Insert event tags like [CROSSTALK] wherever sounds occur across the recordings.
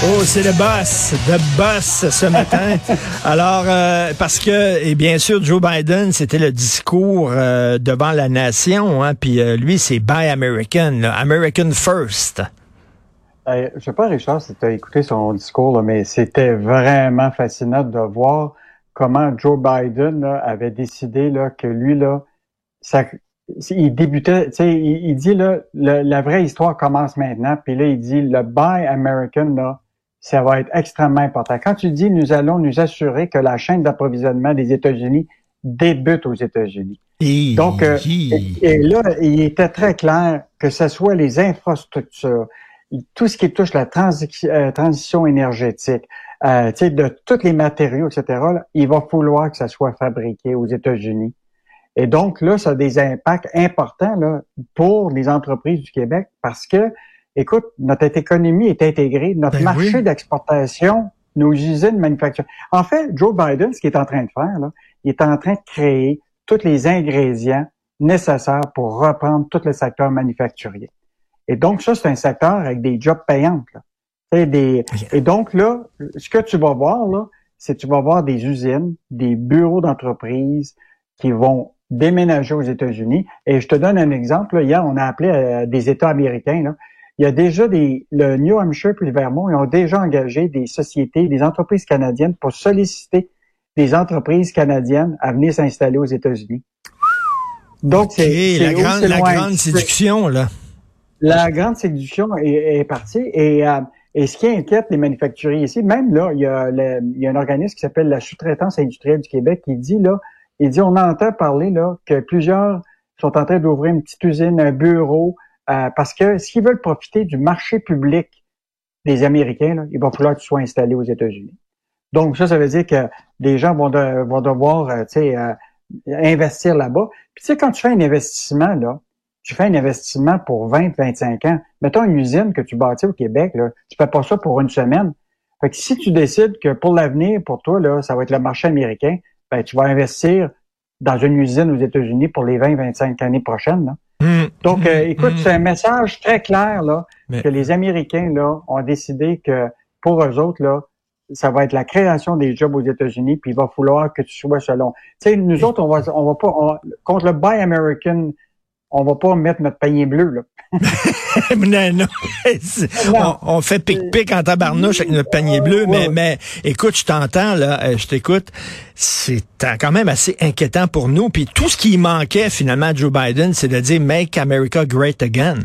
Oh, c'est le boss, le boss ce matin. [LAUGHS] Alors, euh, parce que, et bien sûr, Joe Biden, c'était le discours euh, devant la nation, hein, puis euh, lui, c'est Buy American, American First. je sais pas, Richard, si tu as écouté son discours, mais c'était vraiment fascinant de voir comment Joe Biden avait décidé là, que lui, là, ça, il débutait, tu sais, il, dit là, la vraie histoire commence maintenant, puis là, il dit le Buy American, là, ça va être extrêmement important. Quand tu dis nous allons nous assurer que la chaîne d'approvisionnement des États-Unis débute aux États-Unis. Donc, euh, et, là, il était très clair que ce soit les infrastructures, tout ce qui touche la euh, transition énergétique, euh, de tous les matériaux, etc., il va falloir que ça soit fabriqué aux États-Unis. Et donc, là, ça a des impacts importants là, pour les entreprises du Québec parce que Écoute, notre économie est intégrée, notre ben marché d'exportation, nos usines manufacturières. En fait, Joe Biden, ce qu'il est en train de faire, là, il est en train de créer tous les ingrédients nécessaires pour reprendre tout le secteur manufacturier. Et donc, ça, c'est un secteur avec des jobs payants. Là. Des... Et donc, là, ce que tu vas voir, là, c'est que tu vas voir des usines, des bureaux d'entreprise qui vont déménager aux États-Unis. Et je te donne un exemple. hier, on a appelé euh, des États américains. Là il y a déjà des, le New Hampshire et le Vermont, ils ont déjà engagé des sociétés, des entreprises canadiennes pour solliciter des entreprises canadiennes à venir s'installer aux États-Unis. Donc, c'est la, grande, la grande séduction, là. La grande séduction est, partie. Et, euh, et ce qui inquiète les manufacturiers ici, même là, il y a, il y a un organisme qui s'appelle la sous-traitance industrielle du Québec qui dit, là, il dit, on entend parler, là, que plusieurs sont en train d'ouvrir une petite usine, un bureau, euh, parce que s'ils veulent profiter du marché public des Américains, là, il va falloir qu'ils soient installés aux États-Unis. Donc ça, ça veut dire que des gens vont, vont devoir euh, euh, investir là-bas. Puis tu sais, quand tu fais un investissement, là, tu fais un investissement pour 20, 25 ans. Mettons une usine que tu bâtis au Québec, là, tu fais pas ça pour une semaine. Fait que si tu décides que pour l'avenir, pour toi, là, ça va être le marché américain, ben, tu vas investir dans une usine aux États-Unis pour les 20, 25 années prochaines. Là. Hmm. Donc, euh, hmm. écoute, c'est un message très clair là que les Américains là ont décidé que pour eux autres là, ça va être la création des jobs aux États-Unis, puis il va falloir que tu sois selon. Tu sais, nous autres, on va, on va pas contre le Buy American on va pas mettre notre panier bleu, là. [LAUGHS] non, non. On, fait pic-pic en tabarnouche avec notre panier bleu, mais, mais écoute, je t'entends, là, euh, je t'écoute. C'est quand même assez inquiétant pour nous. Puis tout ce qui manquait finalement à Joe Biden, c'est de dire Make America Great Again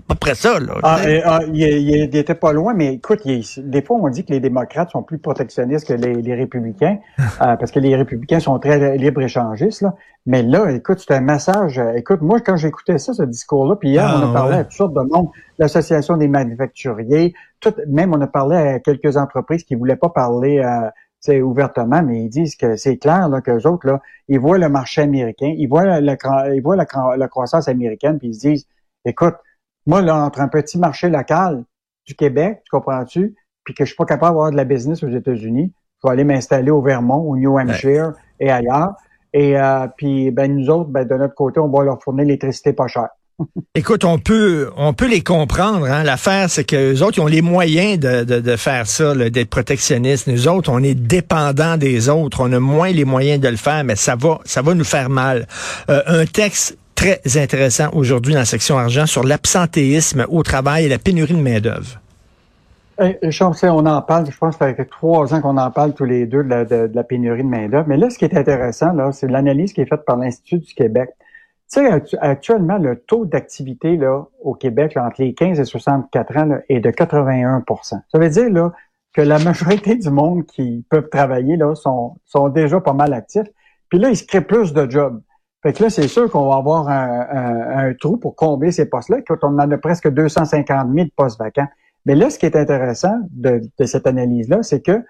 pas près ça, là. Ah, ah, il, était pas loin, mais écoute, des fois, on dit que les démocrates sont plus protectionnistes que les, républicains, [LAUGHS] euh, parce que les républicains sont très libre-échangistes, là. Mais là, écoute, c'est un message. Euh, écoute, moi, quand j'écoutais ça, ce discours-là, puis hier, on a ah, parlé à toutes sortes de monde, l'association des manufacturiers, tout, même on a parlé à quelques entreprises qui voulaient pas parler, euh, ouvertement, mais ils disent que c'est clair là, qu'eux autres, là, ils voient le marché américain, ils voient, la, ils voient la, la croissance américaine, puis ils se disent, écoute, moi, là, entre un petit marché local du Québec, tu comprends-tu, puis que je suis pas capable d'avoir de la business aux États-Unis, je vais aller m'installer au Vermont, au New Hampshire et ailleurs. Et euh, puis, ben, nous autres, ben, de notre côté, on va leur fournir l'électricité pas chère. [LAUGHS] Écoute, on peut, on peut les comprendre. Hein. L'affaire, c'est que les autres, ils ont les moyens de, de, de faire ça, d'être protectionnistes. Nous autres, on est dépendants des autres. On a moins les moyens de le faire, mais ça va, ça va nous faire mal. Euh, un texte très intéressant aujourd'hui dans la section argent sur l'absentéisme au travail et la pénurie de main-d'œuvre. on en parle, je pense que ça fait trois ans qu'on en parle tous les deux de la, pénurie de main-d'œuvre. Mais là, ce qui est intéressant, là, c'est l'analyse qui est faite par l'Institut du Québec. Tu sais, actuellement, le taux d'activité là, au Québec, entre les 15 et 64 ans, est de 81 Ça veut dire, là, que la majorité du monde qui peuvent travailler là sont, sont déjà pas mal actifs. Puis là, il se crée plus de jobs. Fait que là, c'est sûr qu'on va avoir un, un, trou pour combler ces postes-là. Quand on en a presque 250 000 postes vacants. Mais là, ce qui est intéressant de, de cette analyse-là, c'est que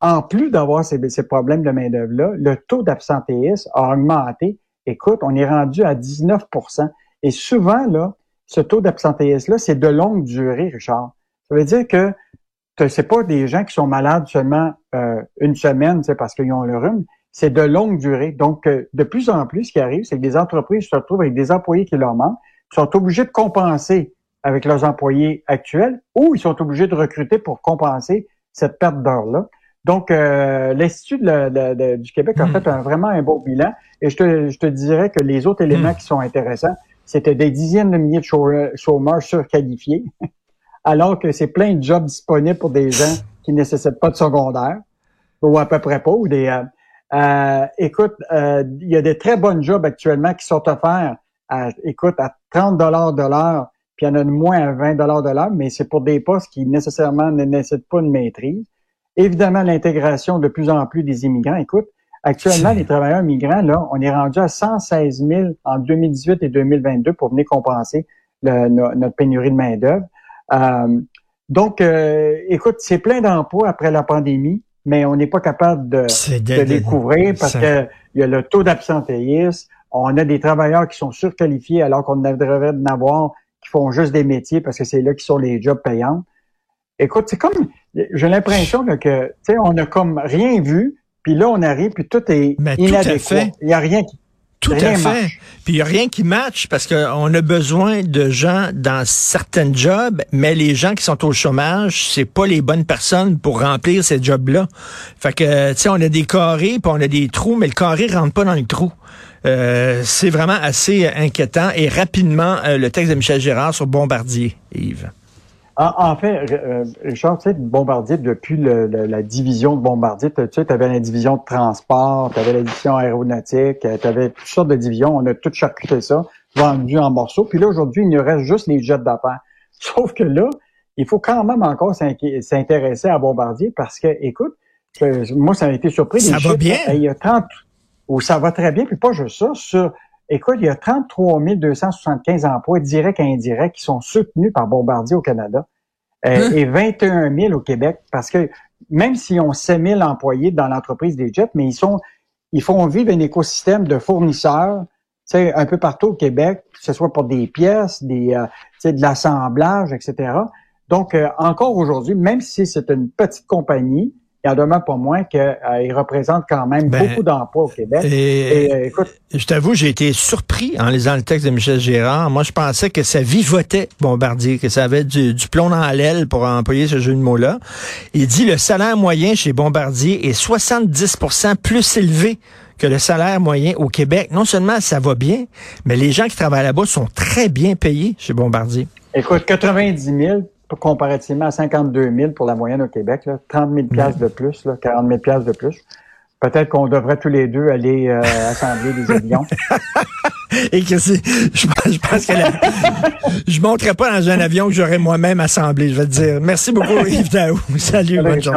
en plus d'avoir ces, ces, problèmes de main-d'œuvre-là, le taux d'absentéisme a augmenté. Écoute, on est rendu à 19% Et souvent, là, ce taux d'absentéisme-là, c'est de longue durée, Richard. Ça veut dire que c'est pas des gens qui sont malades seulement euh, une semaine, c'est parce qu'ils ont le rhume. C'est de longue durée. Donc, euh, de plus en plus, ce qui arrive, c'est que des entreprises se retrouvent avec des employés qui leur manquent, sont obligés de compenser avec leurs employés actuels ou ils sont obligés de recruter pour compenser cette perte d'heures-là. Donc, euh, l'Institut du Québec a hmm. fait un, vraiment un beau bilan et je te, je te dirais que les autres éléments hmm. qui sont intéressants, c'était des dizaines de milliers de chômeurs surqualifiés, [LAUGHS] alors que c'est plein de jobs disponibles pour des gens qui ne nécessitent pas de secondaire, ou à peu près pas, ou des... Euh, écoute, euh, il y a des très bonnes jobs actuellement qui sont offerts à, écoute, à 30 dollars de l'heure, puis il y en a de moins à 20 dollars de l'heure, mais c'est pour des postes qui nécessairement ne nécessitent pas une maîtrise. Évidemment, l'intégration de plus en plus des immigrants. Écoute, actuellement, les travailleurs migrants, là, on est rendu à 116 000 en 2018 et 2022 pour venir compenser notre pénurie de main-d'œuvre. Euh, donc, euh, écoute, c'est plein d'emplois après la pandémie, mais on n'est pas capable de, de, découvrir parce qu'il y a le taux d'absentéisme, on a des travailleurs qui sont surqualifiés alors qu'on devrait en avoir qui font juste des métiers parce que c'est là qui sont les jobs payants. Écoute, c'est comme, j'ai l'impression que, tu sais, on a comme rien vu, puis là, on arrive, puis tout est Mais inadéquat. Il n'y a rien qui... Tout à fait. Puis il n'y a rien qui matche parce qu'on a besoin de gens dans certains jobs, mais les gens qui sont au chômage, c'est pas les bonnes personnes pour remplir ces jobs-là. Fait que, tu sais, on a des carrés, puis on a des trous, mais le carré rentre pas dans le trou. Euh, c'est vraiment assez inquiétant. Et rapidement, euh, le texte de Michel Gérard sur Bombardier, Yves. En, fait, euh, Richard, tu sais, Bombardier, depuis la division de Bombardier, tu sais, avais la division de transport, tu avais la division aéronautique, tu avais toutes sortes de divisions. On a tout charcuté ça, vendu en morceaux. Puis là, aujourd'hui, il nous reste juste les jets d'affaires. [LAUGHS] Sauf que là, il faut quand même encore s'intéresser à Bombardier parce que, écoute, moi, ça a été surpris. Ça va bien? Il y a 30, ou ça va très bien, puis pas juste ça, sur, écoute, il y a 33 275 emplois directs et indirects qui sont soutenus par Bombardier au Canada euh, hein? et 21 000 au Québec, parce que même s'ils ont 7 000 employés dans l'entreprise des jets, mais ils sont, ils font vivre un écosystème de fournisseurs, tu sais, un peu partout au Québec, que ce soit pour des pièces, des, euh, de l'assemblage, etc. Donc, euh, encore aujourd'hui, même si c'est une petite compagnie, il en demeure pas moins qu'il euh, représente quand même ben, beaucoup d'emplois au Québec. Et, euh, écoute, je t'avoue, j'ai été surpris en lisant le texte de Michel Gérard. Moi, je pensais que ça vivotait Bombardier, que ça avait du, plomb dans l'aile pour employer ce jeu de mots-là. Il dit le salaire moyen chez Bombardier est 70% plus élevé que le salaire moyen au Québec. Non seulement ça va bien, mais les gens qui travaillent là-bas sont très bien payés chez Bombardier. Écoute, 90 000 comparativement à 52 000 pour la moyenne au Québec, là, 30 000 pièces de plus, là, 40 000 pièces de plus. Peut-être qu'on devrait tous les deux aller euh, assembler des avions. [LAUGHS] Et que c'est, je, je, pense que la, [LAUGHS] je monterai pas dans un avion que j'aurais moi-même assemblé, je vais te dire. Merci beaucoup, Yves Daou. Salut, bonne journée.